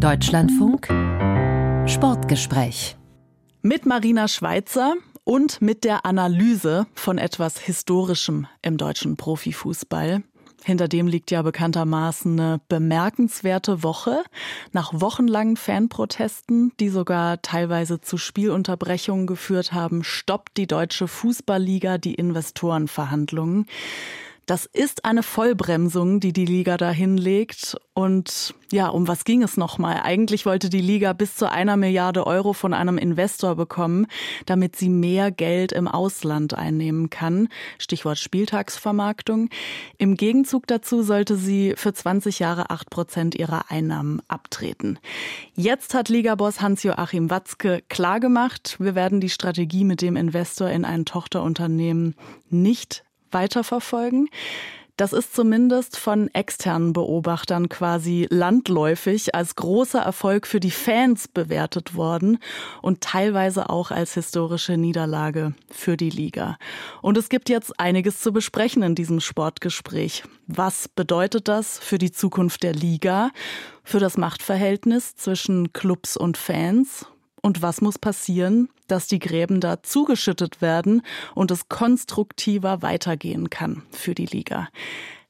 Deutschlandfunk Sportgespräch mit Marina Schweizer und mit der Analyse von etwas Historischem im deutschen Profifußball. Hinter dem liegt ja bekanntermaßen eine bemerkenswerte Woche. Nach wochenlangen Fanprotesten, die sogar teilweise zu Spielunterbrechungen geführt haben, stoppt die deutsche Fußballliga die Investorenverhandlungen. Das ist eine Vollbremsung, die die Liga da hinlegt. Und ja, um was ging es nochmal? Eigentlich wollte die Liga bis zu einer Milliarde Euro von einem Investor bekommen, damit sie mehr Geld im Ausland einnehmen kann. Stichwort Spieltagsvermarktung. Im Gegenzug dazu sollte sie für 20 Jahre acht Prozent ihrer Einnahmen abtreten. Jetzt hat Ligaboss Hans-Joachim Watzke klargemacht, wir werden die Strategie mit dem Investor in ein Tochterunternehmen nicht weiterverfolgen. Das ist zumindest von externen Beobachtern quasi landläufig als großer Erfolg für die Fans bewertet worden und teilweise auch als historische Niederlage für die Liga. Und es gibt jetzt einiges zu besprechen in diesem Sportgespräch. Was bedeutet das für die Zukunft der Liga, für das Machtverhältnis zwischen Clubs und Fans? Und was muss passieren, dass die Gräben da zugeschüttet werden und es konstruktiver weitergehen kann für die Liga?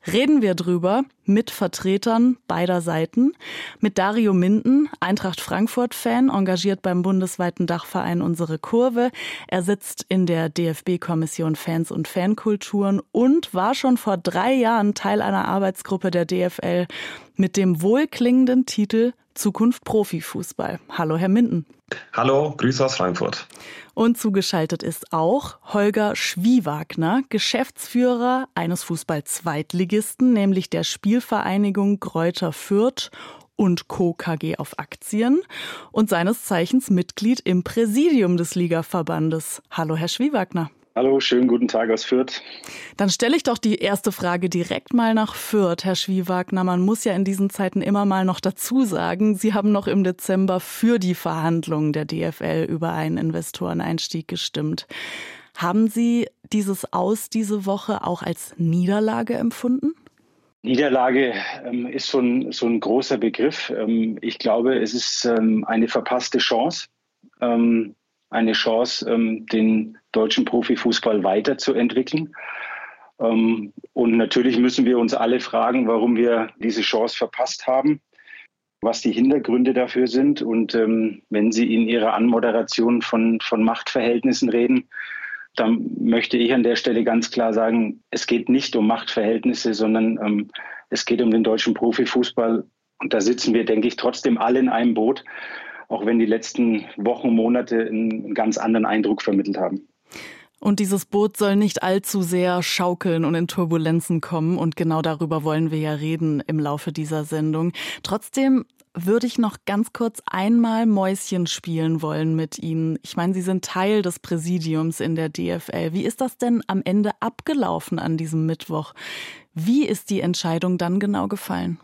Reden wir drüber mit Vertretern beider Seiten. Mit Dario Minden, Eintracht Frankfurt-Fan, engagiert beim bundesweiten Dachverein Unsere Kurve. Er sitzt in der DFB-Kommission Fans und Fankulturen und war schon vor drei Jahren Teil einer Arbeitsgruppe der DFL mit dem wohlklingenden Titel Zukunft Profifußball. Hallo, Herr Minden. Hallo, Grüße aus Frankfurt. Und zugeschaltet ist auch Holger Schwiewagner, Geschäftsführer eines Fußball-Zweitligisten, nämlich der Spielvereinigung Gräuter Fürth und Co. KG auf Aktien und seines Zeichens Mitglied im Präsidium des Ligaverbandes. Hallo, Herr Schwiewagner. Hallo, schönen guten Tag aus Fürth. Dann stelle ich doch die erste Frage direkt mal nach Fürth, Herr Schwiewagner. Man muss ja in diesen Zeiten immer mal noch dazu sagen, Sie haben noch im Dezember für die Verhandlungen der DFL über einen Investoreneinstieg gestimmt. Haben Sie dieses Aus diese Woche auch als Niederlage empfunden? Niederlage ähm, ist so ein, so ein großer Begriff. Ähm, ich glaube, es ist ähm, eine verpasste Chance. Ähm, eine Chance, ähm, den deutschen Profifußball weiterzuentwickeln. Ähm, und natürlich müssen wir uns alle fragen, warum wir diese Chance verpasst haben, was die Hintergründe dafür sind. Und ähm, wenn Sie in Ihrer Anmoderation von, von Machtverhältnissen reden, dann möchte ich an der Stelle ganz klar sagen, es geht nicht um Machtverhältnisse, sondern ähm, es geht um den deutschen Profifußball. Und da sitzen wir, denke ich, trotzdem alle in einem Boot auch wenn die letzten Wochen, Monate einen ganz anderen Eindruck vermittelt haben. Und dieses Boot soll nicht allzu sehr schaukeln und in Turbulenzen kommen. Und genau darüber wollen wir ja reden im Laufe dieser Sendung. Trotzdem würde ich noch ganz kurz einmal Mäuschen spielen wollen mit Ihnen. Ich meine, Sie sind Teil des Präsidiums in der DFL. Wie ist das denn am Ende abgelaufen an diesem Mittwoch? Wie ist die Entscheidung dann genau gefallen?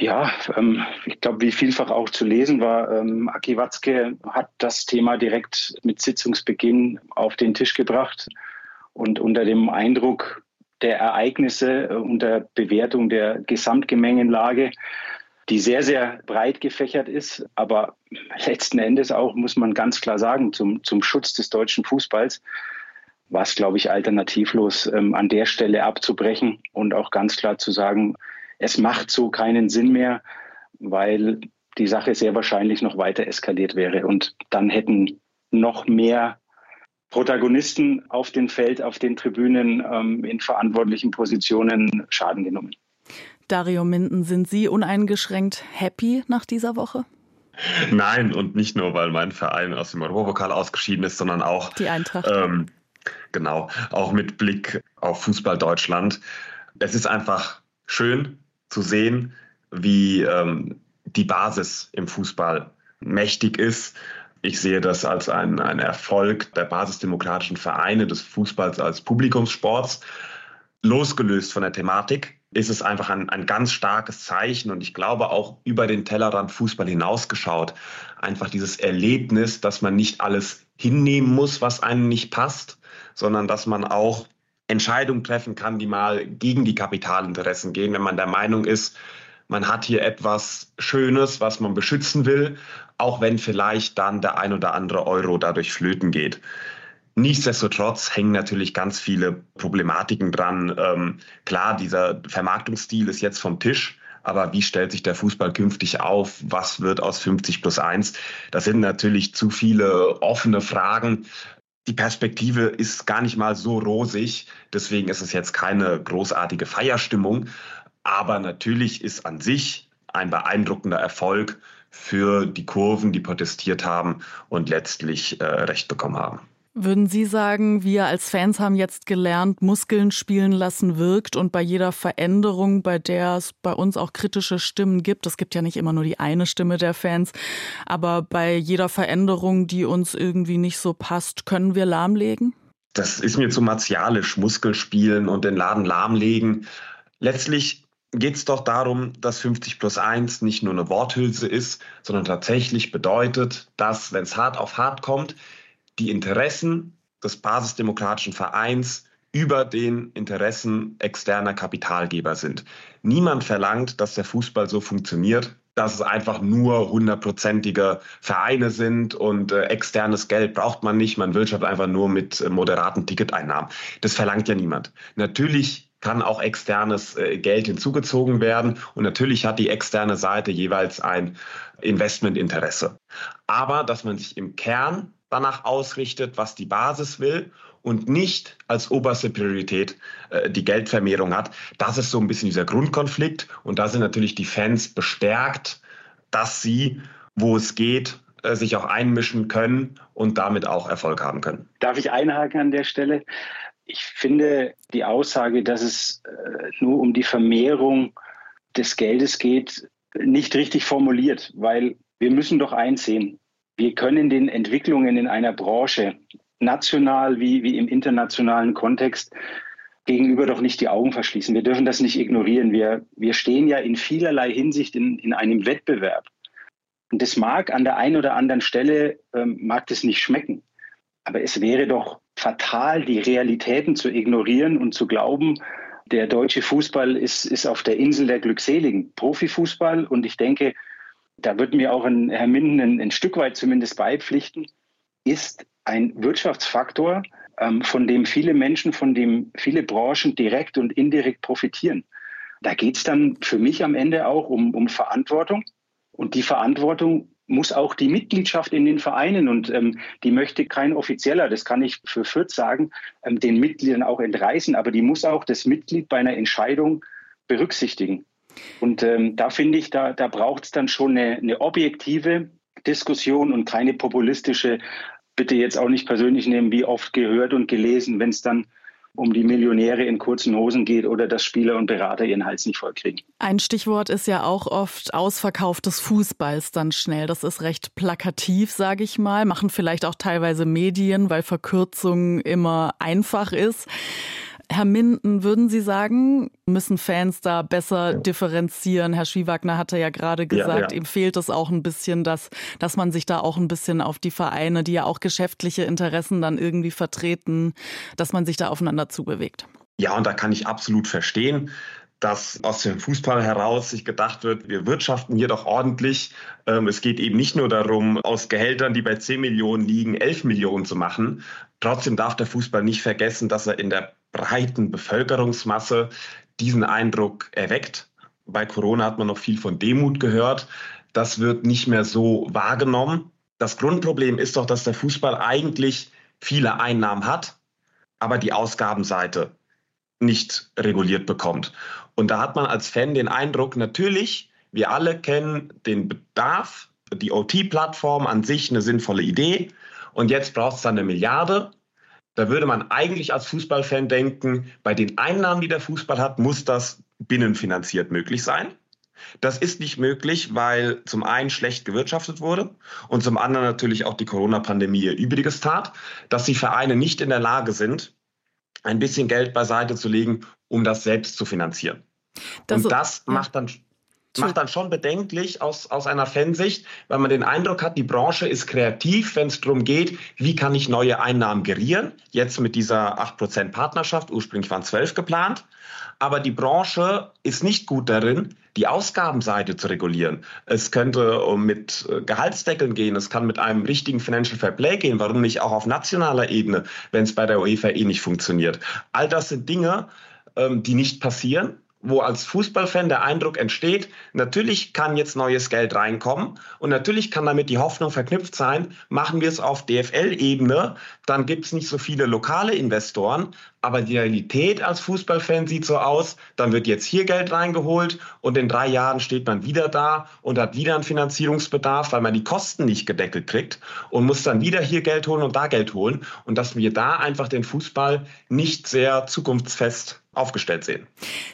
Ja, ähm, ich glaube, wie vielfach auch zu lesen war, ähm, Aki Watzke hat das Thema direkt mit Sitzungsbeginn auf den Tisch gebracht und unter dem Eindruck der Ereignisse, äh, unter Bewertung der Gesamtgemengenlage, die sehr, sehr breit gefächert ist, aber letzten Endes auch, muss man ganz klar sagen, zum, zum Schutz des deutschen Fußballs war es, glaube ich, alternativlos, ähm, an der Stelle abzubrechen und auch ganz klar zu sagen, es macht so keinen Sinn mehr, weil die Sache sehr wahrscheinlich noch weiter eskaliert wäre. Und dann hätten noch mehr Protagonisten auf dem Feld, auf den Tribünen ähm, in verantwortlichen Positionen Schaden genommen. Dario Minden, sind Sie uneingeschränkt happy nach dieser Woche? Nein, und nicht nur, weil mein Verein aus dem Europapokal ausgeschieden ist, sondern auch die Eintracht. Ähm, genau, auch mit Blick auf Fußball Deutschland. Es ist einfach schön, zu sehen, wie ähm, die Basis im Fußball mächtig ist. Ich sehe das als ein, ein Erfolg der basisdemokratischen Vereine des Fußballs als Publikumssports. Losgelöst von der Thematik ist es einfach ein, ein ganz starkes Zeichen und ich glaube auch über den Tellerrand Fußball hinausgeschaut. Einfach dieses Erlebnis, dass man nicht alles hinnehmen muss, was einem nicht passt, sondern dass man auch Entscheidungen treffen kann, die mal gegen die Kapitalinteressen gehen, wenn man der Meinung ist, man hat hier etwas Schönes, was man beschützen will, auch wenn vielleicht dann der ein oder andere Euro dadurch flöten geht. Nichtsdestotrotz hängen natürlich ganz viele Problematiken dran. Ähm, klar, dieser Vermarktungsstil ist jetzt vom Tisch. Aber wie stellt sich der Fußball künftig auf? Was wird aus 50 plus 1? Das sind natürlich zu viele offene Fragen. Die Perspektive ist gar nicht mal so rosig. Deswegen ist es jetzt keine großartige Feierstimmung. Aber natürlich ist an sich ein beeindruckender Erfolg für die Kurven, die protestiert haben und letztlich äh, Recht bekommen haben. Würden Sie sagen, wir als Fans haben jetzt gelernt, Muskeln spielen lassen wirkt und bei jeder Veränderung, bei der es bei uns auch kritische Stimmen gibt, es gibt ja nicht immer nur die eine Stimme der Fans, aber bei jeder Veränderung, die uns irgendwie nicht so passt, können wir lahmlegen? Das ist mir zu martialisch, Muskelspielen und den Laden lahmlegen. Letztlich geht es doch darum, dass 50 plus 1 nicht nur eine Worthülse ist, sondern tatsächlich bedeutet, dass, wenn es hart auf hart kommt, die Interessen des basisdemokratischen Vereins über den Interessen externer Kapitalgeber sind. Niemand verlangt, dass der Fußball so funktioniert, dass es einfach nur hundertprozentige Vereine sind und äh, externes Geld braucht man nicht. Man wirtschaftet einfach nur mit äh, moderaten Ticketeinnahmen. Das verlangt ja niemand. Natürlich kann auch externes äh, Geld hinzugezogen werden und natürlich hat die externe Seite jeweils ein Investmentinteresse. Aber dass man sich im Kern danach ausrichtet, was die Basis will und nicht als oberste Priorität äh, die Geldvermehrung hat. Das ist so ein bisschen dieser Grundkonflikt und da sind natürlich die Fans bestärkt, dass sie, wo es geht, äh, sich auch einmischen können und damit auch Erfolg haben können. Darf ich einhaken an der Stelle? Ich finde die Aussage, dass es äh, nur um die Vermehrung des Geldes geht, nicht richtig formuliert, weil wir müssen doch einsehen, wir können den Entwicklungen in einer Branche, national wie, wie im internationalen Kontext, gegenüber doch nicht die Augen verschließen. Wir dürfen das nicht ignorieren. Wir, wir stehen ja in vielerlei Hinsicht in, in einem Wettbewerb. Und das mag an der einen oder anderen Stelle, ähm, mag das nicht schmecken. Aber es wäre doch fatal, die Realitäten zu ignorieren und zu glauben, der deutsche Fußball ist, ist auf der Insel der Glückseligen. Profifußball und ich denke, da wird mir auch ein, Herr Minden ein, ein, Stück weit zumindest beipflichten, ist ein Wirtschaftsfaktor, ähm, von dem viele Menschen, von dem viele Branchen direkt und indirekt profitieren. Da geht es dann für mich am Ende auch um, um Verantwortung. Und die Verantwortung muss auch die Mitgliedschaft in den Vereinen und ähm, die möchte kein Offizieller, das kann ich für Fürth sagen, ähm, den Mitgliedern auch entreißen, aber die muss auch das Mitglied bei einer Entscheidung berücksichtigen. Und ähm, da finde ich, da, da braucht es dann schon eine, eine objektive Diskussion und keine populistische, bitte jetzt auch nicht persönlich nehmen, wie oft gehört und gelesen, wenn es dann um die Millionäre in kurzen Hosen geht oder dass Spieler und Berater ihren Hals nicht vollkriegen. Ein Stichwort ist ja auch oft Ausverkauf des Fußballs dann schnell. Das ist recht plakativ, sage ich mal. Machen vielleicht auch teilweise Medien, weil Verkürzung immer einfach ist. Herr Minden, würden Sie sagen, müssen Fans da besser differenzieren? Herr Schwiewagner hatte ja gerade gesagt, ja, ja. ihm fehlt es auch ein bisschen, dass, dass man sich da auch ein bisschen auf die Vereine, die ja auch geschäftliche Interessen dann irgendwie vertreten, dass man sich da aufeinander zubewegt. Ja, und da kann ich absolut verstehen dass aus dem Fußball heraus sich gedacht wird, wir wirtschaften hier doch ordentlich. Ähm, es geht eben nicht nur darum, aus Gehältern, die bei 10 Millionen liegen, 11 Millionen zu machen. Trotzdem darf der Fußball nicht vergessen, dass er in der breiten Bevölkerungsmasse diesen Eindruck erweckt. Bei Corona hat man noch viel von Demut gehört. Das wird nicht mehr so wahrgenommen. Das Grundproblem ist doch, dass der Fußball eigentlich viele Einnahmen hat, aber die Ausgabenseite nicht reguliert bekommt. Und da hat man als Fan den Eindruck, natürlich, wir alle kennen den Bedarf, die OT-Plattform an sich eine sinnvolle Idee. Und jetzt braucht es dann eine Milliarde da würde man eigentlich als Fußballfan denken, bei den Einnahmen, die der Fußball hat, muss das binnenfinanziert möglich sein. Das ist nicht möglich, weil zum einen schlecht gewirtschaftet wurde und zum anderen natürlich auch die Corona-Pandemie ihr Übriges tat, dass die Vereine nicht in der Lage sind, ein bisschen Geld beiseite zu legen, um das selbst zu finanzieren. Das und das macht dann macht dann schon bedenklich aus, aus einer Fansicht, weil man den Eindruck hat, die Branche ist kreativ, wenn es darum geht, wie kann ich neue Einnahmen gerieren. Jetzt mit dieser 8% Partnerschaft, ursprünglich waren 12 geplant. Aber die Branche ist nicht gut darin, die Ausgabenseite zu regulieren. Es könnte mit äh, Gehaltsdeckeln gehen, es kann mit einem richtigen Financial Fair Play gehen, warum nicht auch auf nationaler Ebene, wenn es bei der UEFA eh nicht funktioniert. All das sind Dinge, ähm, die nicht passieren wo als Fußballfan der Eindruck entsteht, natürlich kann jetzt neues Geld reinkommen und natürlich kann damit die Hoffnung verknüpft sein, machen wir es auf DFL-Ebene, dann gibt es nicht so viele lokale Investoren, aber die Realität als Fußballfan sieht so aus, dann wird jetzt hier Geld reingeholt und in drei Jahren steht man wieder da und hat wieder einen Finanzierungsbedarf, weil man die Kosten nicht gedeckelt kriegt und muss dann wieder hier Geld holen und da Geld holen und dass wir da einfach den Fußball nicht sehr zukunftsfest aufgestellt sehen.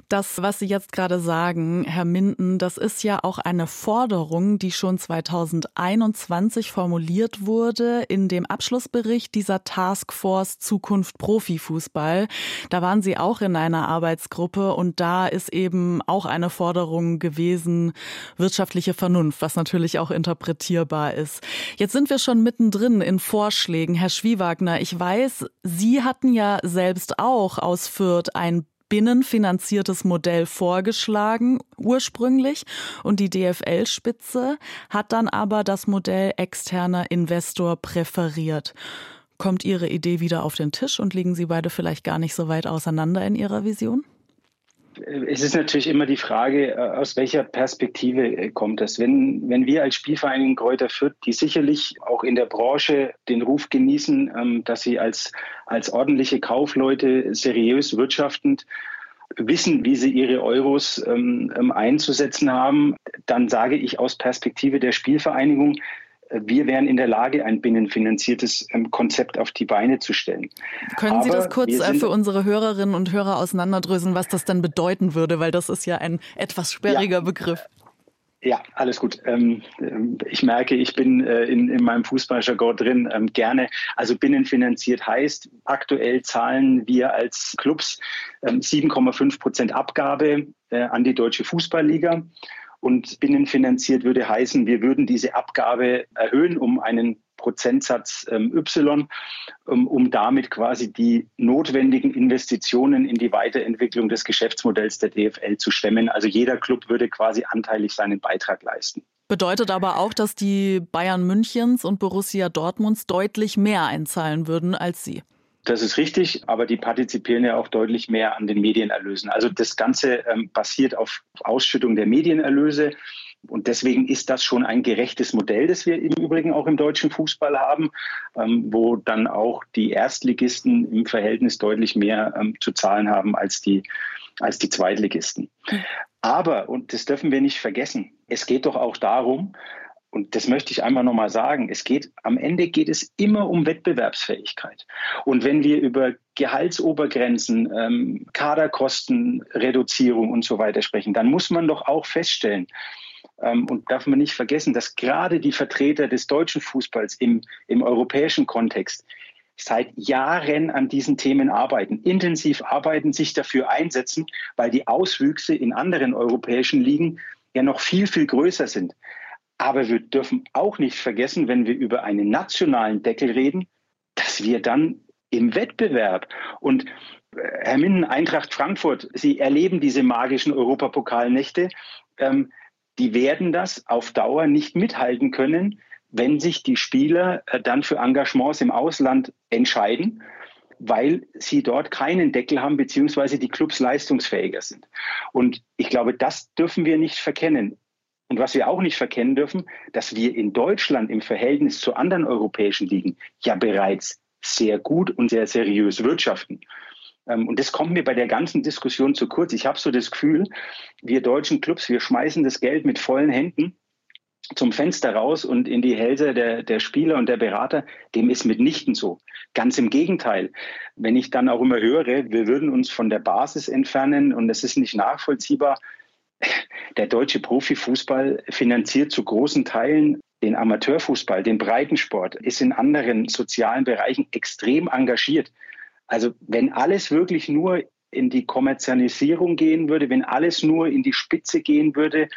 Das, was Sie jetzt gerade sagen, Herr Minden, das ist ja auch eine Forderung, die schon 2021 formuliert wurde in dem Abschlussbericht dieser Taskforce Zukunft Profifußball. Da waren Sie auch in einer Arbeitsgruppe und da ist eben auch eine Forderung gewesen, wirtschaftliche Vernunft, was natürlich auch interpretierbar ist. Jetzt sind wir schon mittendrin in Vorschlägen. Herr Schwiewagner, ich weiß, Sie hatten ja selbst auch aus Fürth ein binnenfinanziertes Modell vorgeschlagen ursprünglich und die DFL-Spitze hat dann aber das Modell externer Investor präferiert. Kommt Ihre Idee wieder auf den Tisch und liegen Sie beide vielleicht gar nicht so weit auseinander in Ihrer Vision? es ist natürlich immer die Frage, äh, aus welcher Perspektive äh, kommt das. Wenn, wenn wir als Spielvereinigung Kräuter Fürth, die sicherlich auch in der Branche den Ruf genießen, ähm, dass sie als, als ordentliche Kaufleute seriös wirtschaftend wissen, wie sie ihre Euros ähm, ähm einzusetzen haben, dann sage ich aus Perspektive der Spielvereinigung, wir wären in der Lage, ein binnenfinanziertes ähm, Konzept auf die Beine zu stellen. Können Sie das kurz äh, für unsere Hörerinnen und Hörer auseinanderdröseln, was das dann bedeuten würde? Weil das ist ja ein etwas sperriger ja. Begriff. Ja, alles gut. Ähm, ähm, ich merke, ich bin äh, in, in meinem Fußballjargon drin. Gerne. Also binnenfinanziert heißt, aktuell zahlen wir als Clubs 7,5 Prozent Abgabe äh, an die Deutsche Fußballliga. Und binnenfinanziert würde heißen, wir würden diese Abgabe erhöhen um einen Prozentsatz ähm, Y, um, um damit quasi die notwendigen Investitionen in die Weiterentwicklung des Geschäftsmodells der DFL zu stemmen. Also jeder Club würde quasi anteilig seinen Beitrag leisten. Bedeutet aber auch, dass die Bayern Münchens und Borussia Dortmunds deutlich mehr einzahlen würden als Sie. Das ist richtig, aber die partizipieren ja auch deutlich mehr an den Medienerlösen. Also das Ganze ähm, basiert auf Ausschüttung der Medienerlöse. Und deswegen ist das schon ein gerechtes Modell, das wir im Übrigen auch im deutschen Fußball haben, ähm, wo dann auch die Erstligisten im Verhältnis deutlich mehr ähm, zu zahlen haben als die, als die Zweitligisten. Aber, und das dürfen wir nicht vergessen, es geht doch auch darum, und das möchte ich einmal nochmal sagen, es geht, am Ende geht es immer um Wettbewerbsfähigkeit. Und wenn wir über Gehaltsobergrenzen, ähm, Kaderkostenreduzierung und so weiter sprechen, dann muss man doch auch feststellen, ähm, und darf man nicht vergessen, dass gerade die Vertreter des deutschen Fußballs im, im europäischen Kontext seit Jahren an diesen Themen arbeiten, intensiv arbeiten, sich dafür einsetzen, weil die Auswüchse in anderen europäischen Ligen ja noch viel, viel größer sind. Aber wir dürfen auch nicht vergessen, wenn wir über einen nationalen Deckel reden, dass wir dann im Wettbewerb und äh, Herr Minden, Eintracht Frankfurt, Sie erleben diese magischen Europapokalnächte. Ähm, die werden das auf Dauer nicht mithalten können, wenn sich die Spieler äh, dann für Engagements im Ausland entscheiden, weil sie dort keinen Deckel haben, beziehungsweise die Clubs leistungsfähiger sind. Und ich glaube, das dürfen wir nicht verkennen. Und was wir auch nicht verkennen dürfen, dass wir in Deutschland im Verhältnis zu anderen europäischen Ligen ja bereits sehr gut und sehr seriös wirtschaften. Ähm, und das kommt mir bei der ganzen Diskussion zu kurz. Ich habe so das Gefühl, wir deutschen Clubs, wir schmeißen das Geld mit vollen Händen zum Fenster raus und in die Hälse der, der Spieler und der Berater, dem ist mitnichten so. Ganz im Gegenteil. Wenn ich dann auch immer höre, wir würden uns von der Basis entfernen und es ist nicht nachvollziehbar, der deutsche Profifußball finanziert zu großen Teilen den Amateurfußball, den Breitensport, ist in anderen sozialen Bereichen extrem engagiert. Also wenn alles wirklich nur in die Kommerzialisierung gehen würde, wenn alles nur in die Spitze gehen würde,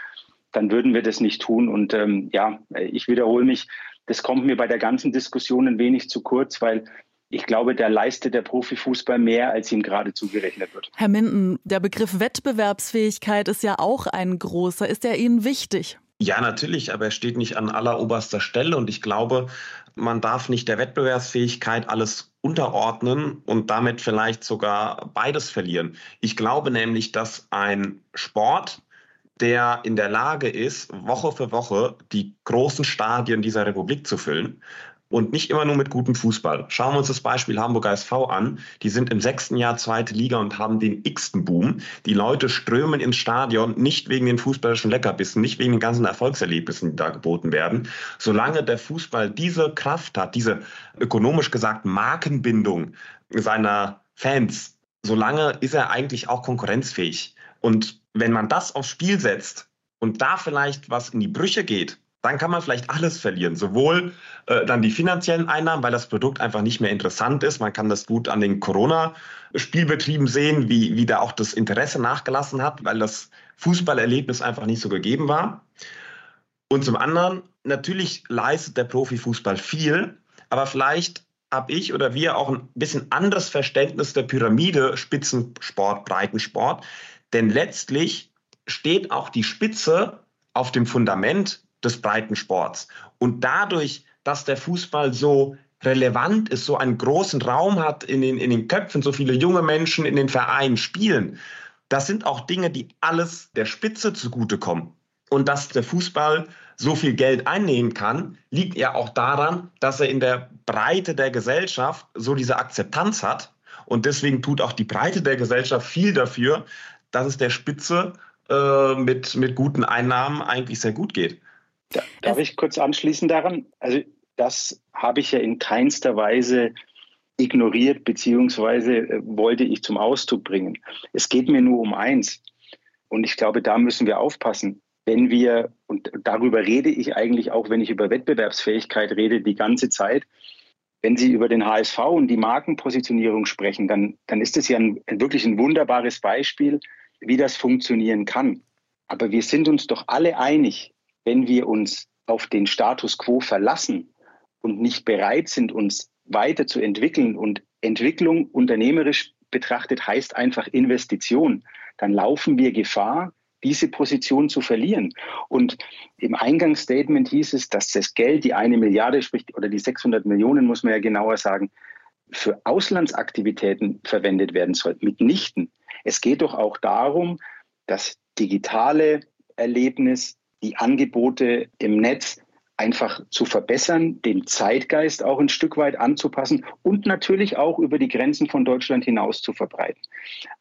dann würden wir das nicht tun. Und ähm, ja, ich wiederhole mich, das kommt mir bei der ganzen Diskussion ein wenig zu kurz, weil ich glaube, der leistet der Profifußball mehr, als ihm gerade zugerechnet wird. Herr Minden, der Begriff Wettbewerbsfähigkeit ist ja auch ein großer. Ist er Ihnen wichtig? Ja, natürlich, aber er steht nicht an alleroberster Stelle und ich glaube, man darf nicht der Wettbewerbsfähigkeit alles unterordnen und damit vielleicht sogar beides verlieren. Ich glaube nämlich, dass ein Sport, der in der Lage ist, Woche für Woche die großen Stadien dieser Republik zu füllen, und nicht immer nur mit gutem Fußball. Schauen wir uns das Beispiel Hamburger SV an. Die sind im sechsten Jahr zweite Liga und haben den x-ten Boom. Die Leute strömen ins Stadion nicht wegen den fußballischen Leckerbissen, nicht wegen den ganzen Erfolgserlebnissen, die da geboten werden. Solange der Fußball diese Kraft hat, diese ökonomisch gesagt Markenbindung seiner Fans, solange ist er eigentlich auch konkurrenzfähig. Und wenn man das aufs Spiel setzt und da vielleicht was in die Brüche geht, dann kann man vielleicht alles verlieren. Sowohl äh, dann die finanziellen Einnahmen, weil das Produkt einfach nicht mehr interessant ist. Man kann das gut an den Corona-Spielbetrieben sehen, wie, wie da auch das Interesse nachgelassen hat, weil das Fußballerlebnis einfach nicht so gegeben war. Und zum anderen, natürlich leistet der Profifußball viel, aber vielleicht habe ich oder wir auch ein bisschen anderes Verständnis der Pyramide Spitzensport, Breitensport. Denn letztlich steht auch die Spitze auf dem Fundament des Breitensports. Und dadurch, dass der Fußball so relevant ist, so einen großen Raum hat in den, in den Köpfen, so viele junge Menschen in den Vereinen spielen, das sind auch Dinge, die alles der Spitze zugutekommen. Und dass der Fußball so viel Geld einnehmen kann, liegt ja auch daran, dass er in der Breite der Gesellschaft so diese Akzeptanz hat. Und deswegen tut auch die Breite der Gesellschaft viel dafür, dass es der Spitze äh, mit, mit guten Einnahmen eigentlich sehr gut geht. Da, darf ich kurz anschließen daran? Also das habe ich ja in keinster Weise ignoriert, beziehungsweise äh, wollte ich zum Ausdruck bringen. Es geht mir nur um eins. Und ich glaube, da müssen wir aufpassen. Wenn wir, und darüber rede ich eigentlich auch, wenn ich über Wettbewerbsfähigkeit rede, die ganze Zeit, wenn Sie über den HSV und die Markenpositionierung sprechen, dann, dann ist es ja ein, wirklich ein wunderbares Beispiel, wie das funktionieren kann. Aber wir sind uns doch alle einig, wenn wir uns auf den Status quo verlassen und nicht bereit sind, uns weiterzuentwickeln und Entwicklung unternehmerisch betrachtet heißt einfach Investition, dann laufen wir Gefahr, diese Position zu verlieren. Und im Eingangsstatement hieß es, dass das Geld, die eine Milliarde, sprich, oder die 600 Millionen, muss man ja genauer sagen, für Auslandsaktivitäten verwendet werden soll. Mitnichten. Es geht doch auch darum, das digitale Erlebnis, die Angebote im Netz einfach zu verbessern, den Zeitgeist auch ein Stück weit anzupassen und natürlich auch über die Grenzen von Deutschland hinaus zu verbreiten.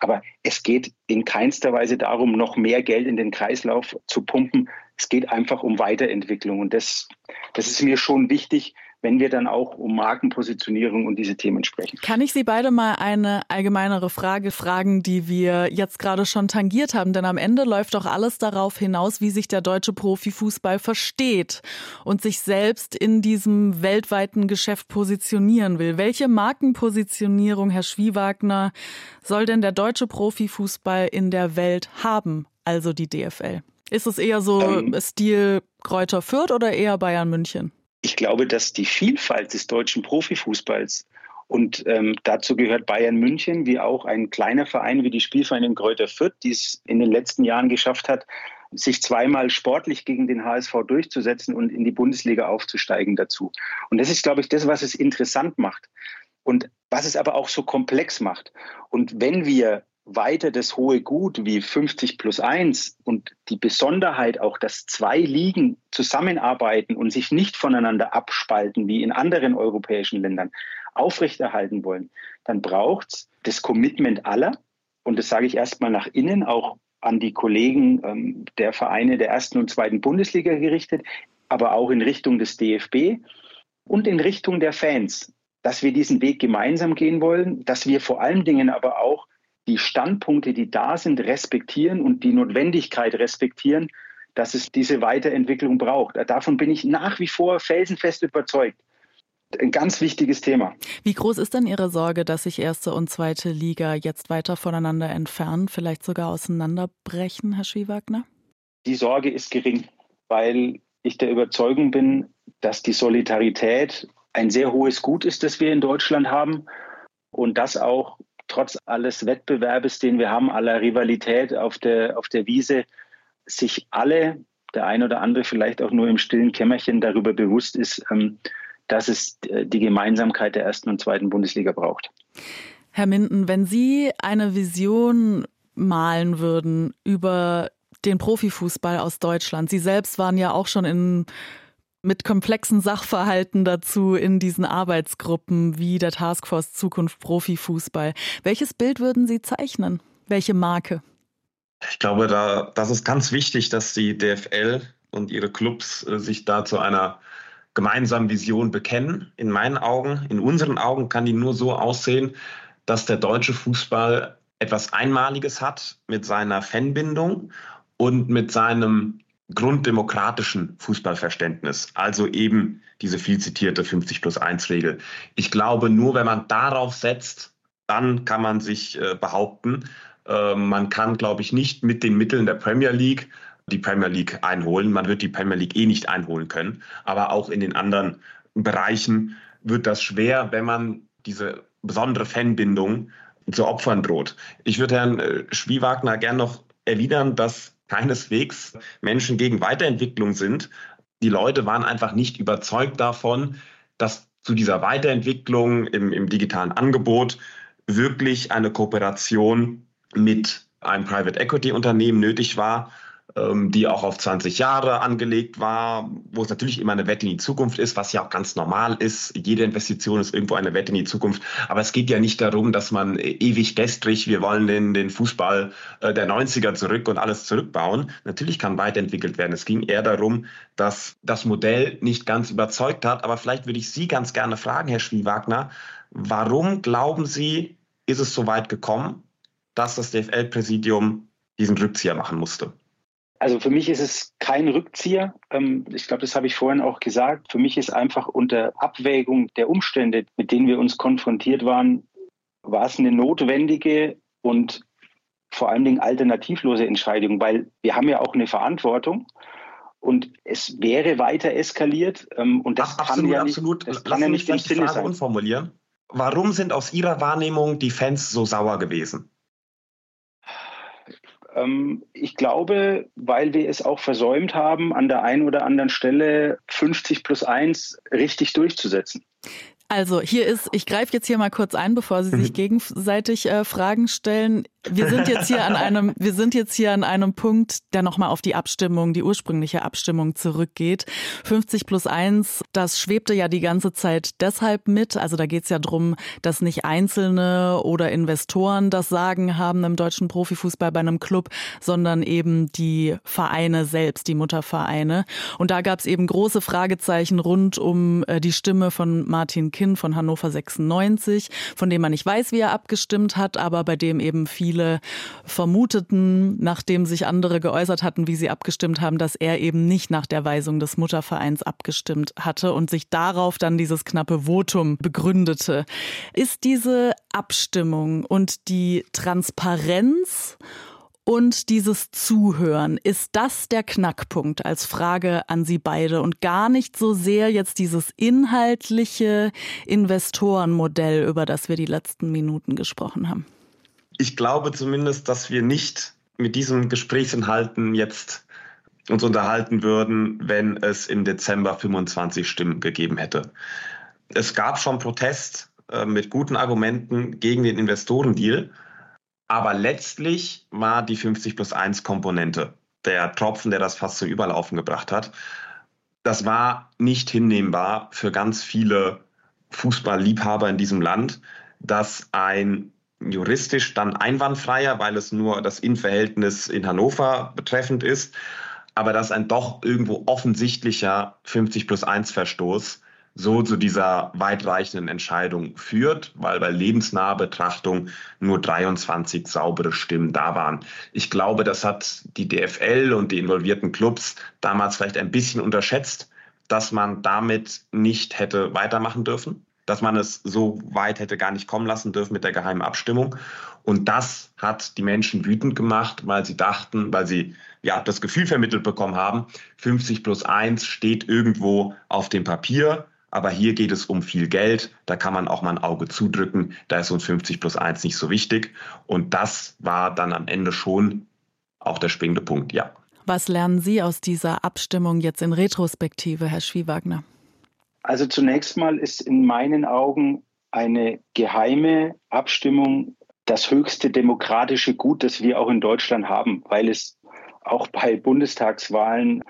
Aber es geht in keinster Weise darum, noch mehr Geld in den Kreislauf zu pumpen. Es geht einfach um Weiterentwicklung. Und das, das ist mir schon wichtig, wenn wir dann auch um Markenpositionierung und diese Themen sprechen. Kann ich Sie beide mal eine allgemeinere Frage fragen, die wir jetzt gerade schon tangiert haben? Denn am Ende läuft doch alles darauf hinaus, wie sich der deutsche Profifußball versteht und sich selbst in diesem weltweiten Geschäft positionieren will. Welche Markenpositionierung, Herr Schwiewagner, soll denn der deutsche Profifußball in der Welt haben, also die DFL? Ist es eher so ähm, Stil Kräuter Fürth oder eher Bayern München? Ich glaube, dass die Vielfalt des deutschen Profifußballs und ähm, dazu gehört Bayern München, wie auch ein kleiner Verein wie die Spielvereinigung Kräuter Fürth, die es in den letzten Jahren geschafft hat, sich zweimal sportlich gegen den HSV durchzusetzen und in die Bundesliga aufzusteigen dazu. Und das ist, glaube ich, das, was es interessant macht und was es aber auch so komplex macht. Und wenn wir weiter das hohe Gut wie 50 plus 1 und die Besonderheit auch, dass zwei Ligen zusammenarbeiten und sich nicht voneinander abspalten wie in anderen europäischen Ländern aufrechterhalten wollen, dann braucht es das Commitment aller. Und das sage ich erstmal nach innen, auch an die Kollegen ähm, der Vereine der ersten und zweiten Bundesliga gerichtet, aber auch in Richtung des DFB und in Richtung der Fans, dass wir diesen Weg gemeinsam gehen wollen, dass wir vor allen Dingen aber auch die Standpunkte, die da sind, respektieren und die Notwendigkeit respektieren, dass es diese Weiterentwicklung braucht. Davon bin ich nach wie vor felsenfest überzeugt. Ein ganz wichtiges Thema. Wie groß ist denn Ihre Sorge, dass sich erste und zweite Liga jetzt weiter voneinander entfernen, vielleicht sogar auseinanderbrechen, Herr Schwiewagner? die Sorge ist gering, weil ich der Überzeugung bin, dass die Solidarität ein sehr hohes Gut ist, das wir in Deutschland haben und das auch trotz alles Wettbewerbes, den wir haben, aller Rivalität auf der, auf der Wiese, sich alle, der ein oder andere vielleicht auch nur im stillen Kämmerchen darüber bewusst ist, ähm, dass es äh, die Gemeinsamkeit der ersten und zweiten Bundesliga braucht. Herr Minden, wenn Sie eine Vision malen würden über den Profifußball aus Deutschland. Sie selbst waren ja auch schon in mit komplexen Sachverhalten dazu in diesen Arbeitsgruppen wie der Taskforce Zukunft Profifußball. Welches Bild würden Sie zeichnen? Welche Marke? Ich glaube, da, das ist ganz wichtig, dass die DFL und ihre Clubs äh, sich da zu einer gemeinsamen Vision bekennen. In meinen Augen, in unseren Augen kann die nur so aussehen, dass der deutsche Fußball etwas Einmaliges hat mit seiner Fanbindung und mit seinem grunddemokratischen Fußballverständnis, also eben diese viel zitierte 50 plus 1 Regel. Ich glaube, nur wenn man darauf setzt, dann kann man sich äh, behaupten. Äh, man kann, glaube ich, nicht mit den Mitteln der Premier League die Premier League einholen. Man wird die Premier League eh nicht einholen können. Aber auch in den anderen Bereichen wird das schwer, wenn man diese besondere Fanbindung zu opfern droht. Ich würde Herrn äh, Schwiewagner gern noch erwidern, dass keineswegs Menschen gegen Weiterentwicklung sind. Die Leute waren einfach nicht überzeugt davon, dass zu dieser Weiterentwicklung im, im digitalen Angebot wirklich eine Kooperation mit einem Private Equity Unternehmen nötig war, die auch auf 20 Jahre angelegt war, wo es natürlich immer eine Wette in die Zukunft ist, was ja auch ganz normal ist. Jede Investition ist irgendwo eine Wette in die Zukunft. Aber es geht ja nicht darum, dass man ewig gestrig, wir wollen den, den Fußball äh, der 90er zurück und alles zurückbauen. Natürlich kann weiterentwickelt werden. Es ging eher darum, dass das Modell nicht ganz überzeugt hat. Aber vielleicht würde ich Sie ganz gerne fragen, Herr Schwiewagner, warum glauben Sie, ist es so weit gekommen, dass das DFL-Präsidium diesen Rückzieher machen musste? Also für mich ist es kein Rückzieher. Ähm, ich glaube, das habe ich vorhin auch gesagt. Für mich ist einfach unter Abwägung der Umstände, mit denen wir uns konfrontiert waren, war es eine notwendige und vor allen Dingen alternativlose Entscheidung, weil wir haben ja auch eine Verantwortung und es wäre weiter eskaliert ähm, und das Ach, kann absolut, ja nicht, absolut. Das kann ja nicht mich die Frage sein. umformulieren. Warum sind aus Ihrer Wahrnehmung die Fans so sauer gewesen? Ähm, ich glaube, weil wir es auch versäumt haben, an der einen oder anderen Stelle 50 plus 1 richtig durchzusetzen. Also hier ist, ich greife jetzt hier mal kurz ein, bevor Sie sich gegenseitig äh, Fragen stellen. Wir sind jetzt hier an einem, wir sind jetzt hier an einem Punkt, der nochmal auf die Abstimmung, die ursprüngliche Abstimmung zurückgeht. 50 plus 1, das schwebte ja die ganze Zeit deshalb mit. Also da geht es ja drum, dass nicht Einzelne oder Investoren das Sagen haben im deutschen Profifußball bei einem Club, sondern eben die Vereine selbst, die Muttervereine. Und da gab es eben große Fragezeichen rund um äh, die Stimme von Martin Kinn von Hannover 96, von dem man nicht weiß, wie er abgestimmt hat, aber bei dem eben viele vermuteten, nachdem sich andere geäußert hatten, wie sie abgestimmt haben, dass er eben nicht nach der Weisung des Muttervereins abgestimmt hatte und sich darauf dann dieses knappe Votum begründete. Ist diese Abstimmung und die Transparenz und dieses Zuhören. Ist das der Knackpunkt als Frage an Sie beide und gar nicht so sehr jetzt dieses inhaltliche Investorenmodell, über das wir die letzten Minuten gesprochen haben? Ich glaube zumindest, dass wir nicht mit diesem Gesprächsinhalten jetzt uns unterhalten würden, wenn es im Dezember 25 Stimmen gegeben hätte. Es gab schon Protest äh, mit guten Argumenten gegen den Investorendeal. Aber letztlich war die 50 plus 1 Komponente der Tropfen, der das fast zum Überlaufen gebracht hat. Das war nicht hinnehmbar für ganz viele Fußballliebhaber in diesem Land, dass ein juristisch dann einwandfreier, weil es nur das Innenverhältnis in Hannover betreffend ist, aber dass ein doch irgendwo offensichtlicher 50 plus 1 Verstoß so zu dieser weitreichenden Entscheidung führt, weil bei lebensnaher Betrachtung nur 23 saubere Stimmen da waren. Ich glaube, das hat die DFL und die involvierten Clubs damals vielleicht ein bisschen unterschätzt, dass man damit nicht hätte weitermachen dürfen. dass man es so weit hätte gar nicht kommen lassen dürfen mit der geheimen Abstimmung. Und das hat die Menschen wütend gemacht, weil sie dachten, weil sie ja das Gefühl vermittelt bekommen haben, 50 plus 1 steht irgendwo auf dem Papier, aber hier geht es um viel Geld, da kann man auch mal ein Auge zudrücken, da ist uns 50 plus 1 nicht so wichtig. Und das war dann am Ende schon auch der springende Punkt, ja. Was lernen Sie aus dieser Abstimmung jetzt in Retrospektive, Herr Schwiewagner? Also zunächst mal ist in meinen Augen eine geheime Abstimmung das höchste demokratische Gut, das wir auch in Deutschland haben, weil es auch bei Bundestagswahlen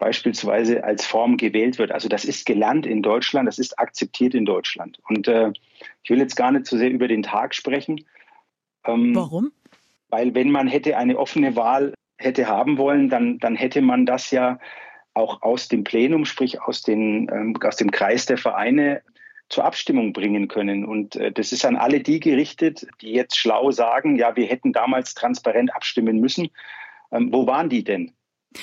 beispielsweise als Form gewählt wird. Also das ist gelernt in Deutschland, das ist akzeptiert in Deutschland. Und äh, ich will jetzt gar nicht so sehr über den Tag sprechen. Ähm, Warum? Weil wenn man hätte eine offene Wahl hätte haben wollen, dann, dann hätte man das ja auch aus dem Plenum, sprich aus, den, ähm, aus dem Kreis der Vereine zur Abstimmung bringen können. Und äh, das ist an alle die gerichtet, die jetzt schlau sagen, ja, wir hätten damals transparent abstimmen müssen. Ähm, wo waren die denn?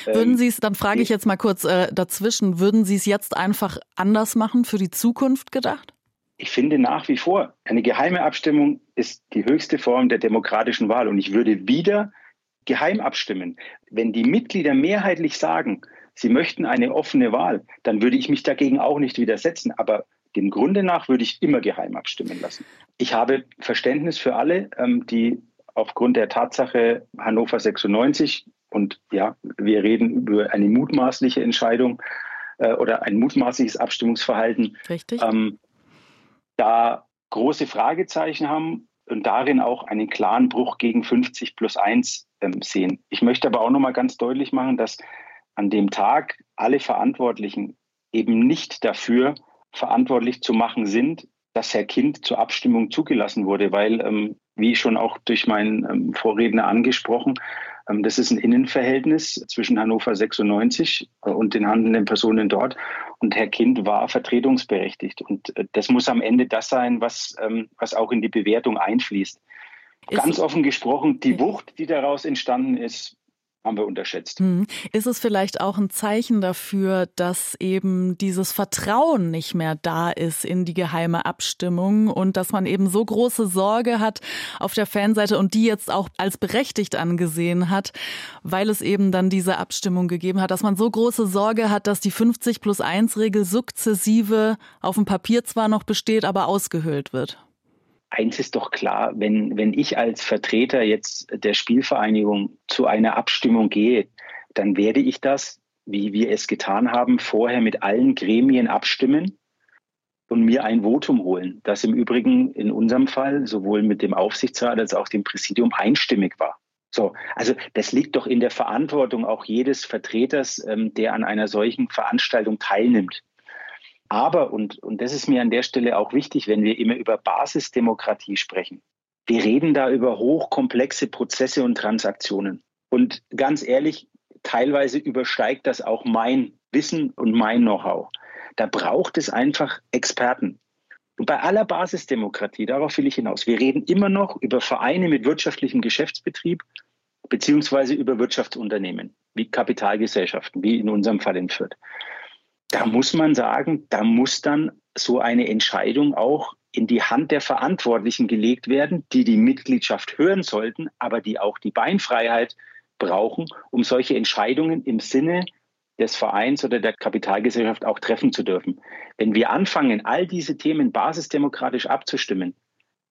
Würden ähm, Sie es, dann frage ich jetzt mal kurz äh, dazwischen, würden Sie es jetzt einfach anders machen, für die Zukunft gedacht? Ich finde nach wie vor, eine geheime Abstimmung ist die höchste Form der demokratischen Wahl. Und ich würde wieder geheim abstimmen. Wenn die Mitglieder mehrheitlich sagen, sie möchten eine offene Wahl, dann würde ich mich dagegen auch nicht widersetzen. Aber dem Grunde nach würde ich immer geheim abstimmen lassen. Ich habe Verständnis für alle, ähm, die aufgrund der Tatsache Hannover 96 und ja, wir reden über eine mutmaßliche Entscheidung äh, oder ein mutmaßliches Abstimmungsverhalten. Richtig. Ähm, da große Fragezeichen haben und darin auch einen klaren Bruch gegen 50 plus 1 ähm, sehen. Ich möchte aber auch noch mal ganz deutlich machen, dass an dem Tag alle Verantwortlichen eben nicht dafür verantwortlich zu machen sind, dass Herr Kind zur Abstimmung zugelassen wurde, weil, ähm, wie schon auch durch meinen ähm, Vorredner angesprochen, das ist ein Innenverhältnis zwischen Hannover 96 äh, und den handelnden Personen dort. Und Herr Kind war vertretungsberechtigt. Und äh, das muss am Ende das sein, was, ähm, was auch in die Bewertung einfließt. Ganz offen gesprochen, die Wucht, die daraus entstanden ist, haben wir unterschätzt. Hm. Ist es vielleicht auch ein Zeichen dafür, dass eben dieses Vertrauen nicht mehr da ist in die geheime Abstimmung und dass man eben so große Sorge hat auf der Fanseite und die jetzt auch als berechtigt angesehen hat, weil es eben dann diese Abstimmung gegeben hat, dass man so große Sorge hat, dass die 50 plus 1 Regel sukzessive auf dem Papier zwar noch besteht, aber ausgehöhlt wird? Eins ist doch klar, wenn, wenn ich als Vertreter jetzt der Spielvereinigung zu einer Abstimmung gehe, dann werde ich das, wie wir es getan haben, vorher mit allen Gremien abstimmen und mir ein Votum holen, das im Übrigen in unserem Fall sowohl mit dem Aufsichtsrat als auch dem Präsidium einstimmig war. So, also das liegt doch in der Verantwortung auch jedes Vertreters, ähm, der an einer solchen Veranstaltung teilnimmt. Aber, und, und das ist mir an der Stelle auch wichtig, wenn wir immer über Basisdemokratie sprechen, wir reden da über hochkomplexe Prozesse und Transaktionen. Und ganz ehrlich, teilweise übersteigt das auch mein Wissen und mein Know-how. Da braucht es einfach Experten. Und bei aller Basisdemokratie, darauf will ich hinaus, wir reden immer noch über Vereine mit wirtschaftlichem Geschäftsbetrieb beziehungsweise über Wirtschaftsunternehmen wie Kapitalgesellschaften, wie in unserem Fall in Fürth da muss man sagen, da muss dann so eine Entscheidung auch in die Hand der Verantwortlichen gelegt werden, die die Mitgliedschaft hören sollten, aber die auch die Beinfreiheit brauchen, um solche Entscheidungen im Sinne des Vereins oder der Kapitalgesellschaft auch treffen zu dürfen. Wenn wir anfangen, all diese Themen basisdemokratisch abzustimmen,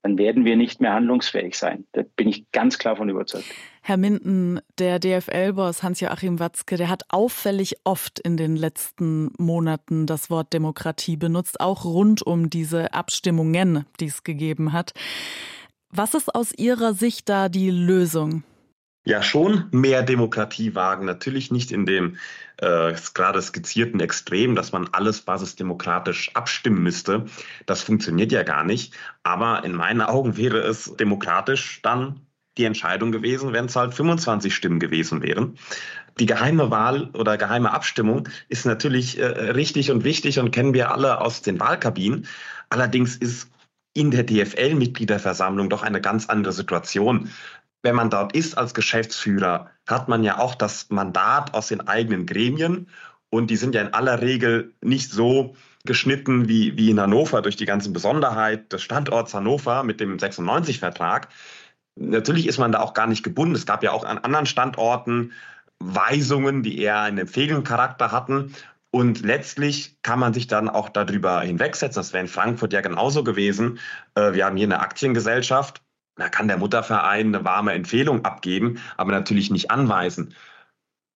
dann werden wir nicht mehr handlungsfähig sein. Da bin ich ganz klar von überzeugt. Herr Minden, der DFL-Boss Hans-Joachim Watzke, der hat auffällig oft in den letzten Monaten das Wort Demokratie benutzt, auch rund um diese Abstimmungen, die es gegeben hat. Was ist aus Ihrer Sicht da die Lösung? Ja, schon mehr Demokratie wagen. Natürlich nicht in dem äh, gerade skizzierten Extrem, dass man alles basisdemokratisch abstimmen müsste. Das funktioniert ja gar nicht. Aber in meinen Augen wäre es demokratisch dann die Entscheidung gewesen, wenn es halt 25 Stimmen gewesen wären. Die geheime Wahl oder geheime Abstimmung ist natürlich äh, richtig und wichtig und kennen wir alle aus den Wahlkabinen. Allerdings ist in der DFL-Mitgliederversammlung doch eine ganz andere Situation wenn man dort ist als Geschäftsführer, hat man ja auch das Mandat aus den eigenen Gremien Und die sind ja in aller Regel nicht so geschnitten wie, wie in Hannover durch die ganzen Besonderheit des Standorts Hannover mit dem 96-Vertrag. Natürlich ist man da auch gar nicht gebunden. Es gab ja auch an anderen Standorten Weisungen, die eher einen Empfehlungscharakter hatten. Und letztlich kann man sich dann auch darüber hinwegsetzen. Das wäre in Frankfurt ja genauso gewesen. Äh, wir haben hier eine Aktiengesellschaft. Da kann der Mutterverein eine warme Empfehlung abgeben, aber natürlich nicht anweisen.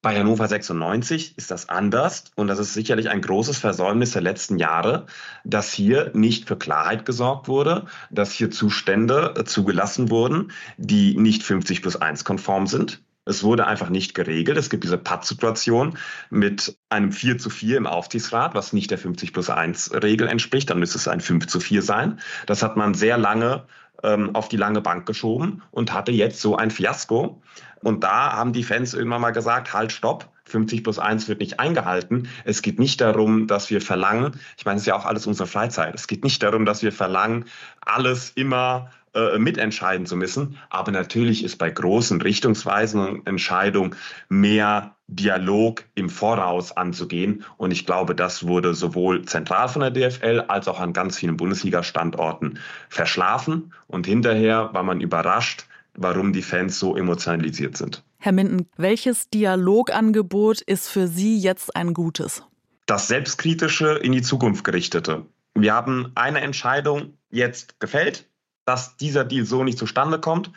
Bei Hannover 96 ist das anders und das ist sicherlich ein großes Versäumnis der letzten Jahre, dass hier nicht für Klarheit gesorgt wurde, dass hier Zustände äh, zugelassen wurden, die nicht 50 plus 1 konform sind. Es wurde einfach nicht geregelt. Es gibt diese Patt-Situation mit einem 4 zu 4 im Aufsichtsrat, was nicht der 50 plus 1 Regel entspricht. Dann müsste es ein 5 zu 4 sein. Das hat man sehr lange ähm, auf die lange Bank geschoben und hatte jetzt so ein Fiasko. Und da haben die Fans irgendwann mal gesagt, halt, stopp. 50 plus 1 wird nicht eingehalten. Es geht nicht darum, dass wir verlangen, ich meine, es ist ja auch alles unsere Freizeit. Es geht nicht darum, dass wir verlangen, alles immer äh, mitentscheiden zu müssen. Aber natürlich ist bei großen richtungsweisenden Entscheidungen mehr Dialog im Voraus anzugehen. Und ich glaube, das wurde sowohl zentral von der DFL als auch an ganz vielen Bundesliga-Standorten verschlafen. Und hinterher war man überrascht, warum die Fans so emotionalisiert sind. Herr Minden, welches Dialogangebot ist für Sie jetzt ein gutes? Das selbstkritische, in die Zukunft gerichtete. Wir haben eine Entscheidung jetzt gefällt, dass dieser Deal so nicht zustande kommt.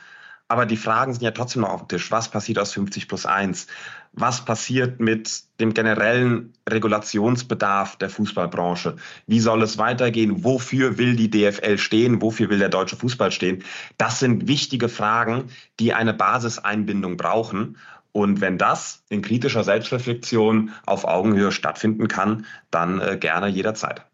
Aber die Fragen sind ja trotzdem noch auf dem Tisch. Was passiert aus 50 plus 1? Was passiert mit dem generellen Regulationsbedarf der Fußballbranche? Wie soll es weitergehen? Wofür will die DFL stehen? Wofür will der deutsche Fußball stehen? Das sind wichtige Fragen, die eine Basiseinbindung brauchen. Und wenn das in kritischer Selbstreflexion auf Augenhöhe stattfinden kann, dann äh, gerne jederzeit.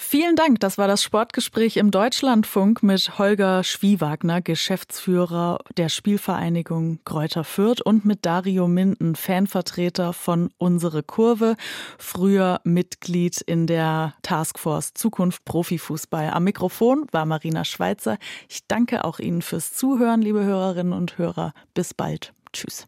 Vielen Dank. Das war das Sportgespräch im Deutschlandfunk mit Holger Schwiewagner, Geschäftsführer der Spielvereinigung Kräuter Fürth und mit Dario Minden, Fanvertreter von Unsere Kurve, früher Mitglied in der Taskforce Zukunft Profifußball. Am Mikrofon war Marina Schweizer. Ich danke auch Ihnen fürs Zuhören, liebe Hörerinnen und Hörer. Bis bald. Tschüss.